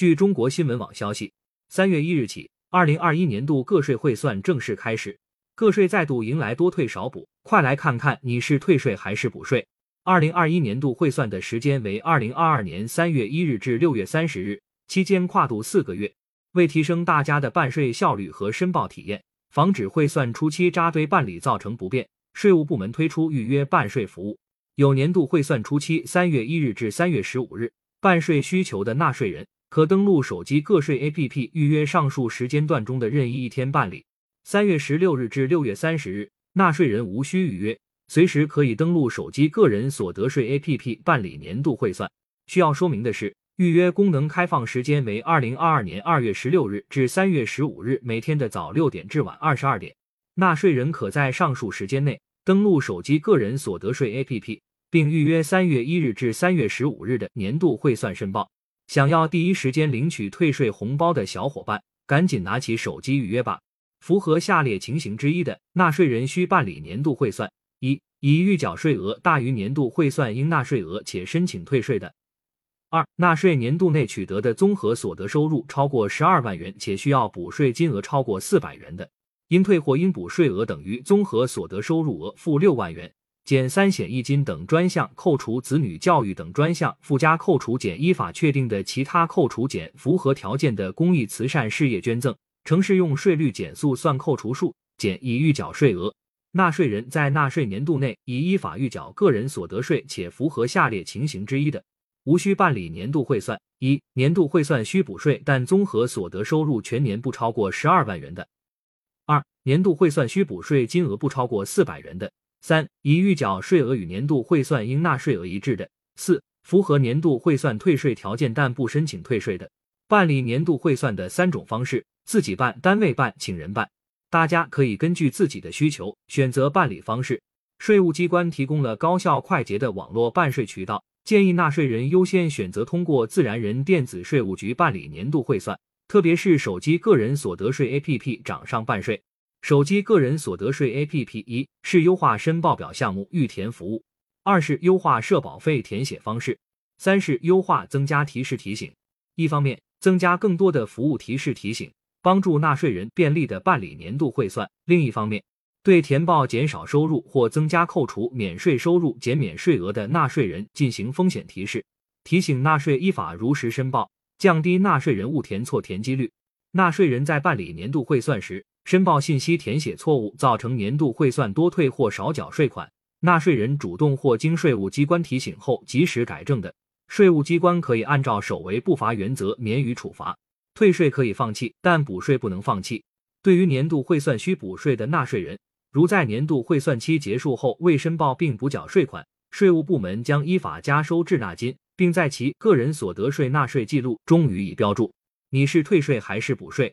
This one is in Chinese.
据中国新闻网消息，三月一日起，二零二一年度个税汇算正式开始，个税再度迎来多退少补。快来看看你是退税还是补税。二零二一年度汇算的时间为二零二二年三月一日至六月三十日，期间跨度四个月。为提升大家的办税效率和申报体验，防止汇算初期扎堆办理造成不便，税务部门推出预约办税服务。有年度汇算初期三月一日至三月十五日办税需求的纳税人。可登录手机个税 APP 预约上述时间段中的任意一天办理。三月十六日至六月三十日，纳税人无需预约，随时可以登录手机个人所得税 APP 办理年度汇算。需要说明的是，预约功能开放时间为二零二二年二月十六日至三月十五日每天的早六点至晚二十二点。纳税人可在上述时间内登录手机个人所得税 APP，并预约三月一日至三月十五日的年度汇算申报。想要第一时间领取退税红包的小伙伴，赶紧拿起手机预约吧！符合下列情形之一的纳税人需办理年度汇算：一、已预缴税额大于年度汇算应纳税额且申请退税的；二、纳税年度内取得的综合所得收入超过十二万元且需要补税金额超过四百元的；应退或应补税额等于综合所得收入额负六万元。减三险一金等专项扣除，子女教育等专项附加扣除减依法确定的其他扣除减符合条件的公益慈善事业捐赠，城市用税率减速算扣除数减已预缴税额。纳税人在纳税年度内已依法预缴个人所得税且符合下列情形之一的，无需办理年度汇算：一、年度汇算需补税，但综合所得收入全年不超过十二万元的；二、年度汇算需补税金额不超过四百元的。三、已预缴税额与年度汇算应纳税额一致的；四、符合年度汇算退税条件但不申请退税的。办理年度汇算的三种方式：自己办、单位办、请人办。大家可以根据自己的需求选择办理方式。税务机关提供了高效快捷的网络办税渠道，建议纳税人优先选择通过自然人电子税务局办理年度汇算，特别是手机个人所得税 APP 掌上办税。手机个人所得税 APP，一是优化申报表项目预填服务，二是优化社保费填写方式，三是优化增加提示提醒。一方面，增加更多的服务提示提醒，帮助纳税人便利的办理年度汇算；另一方面，对填报减少收入或增加扣除免税收入减免税额的纳税人进行风险提示，提醒纳税依法如实申报，降低纳税人误填错填几率。纳税人在办理年度汇算时，申报信息填写错误，造成年度汇算多退或少缴税款，纳税人主动或经税务机关提醒后及时改正的，税务机关可以按照首违不罚原则免予处罚。退税可以放弃，但补税不能放弃。对于年度汇算需补税的纳税人，如在年度汇算期结束后未申报并补缴税款，税务部门将依法加收滞纳金，并在其个人所得税纳税记录中予以标注。你是退税还是补税？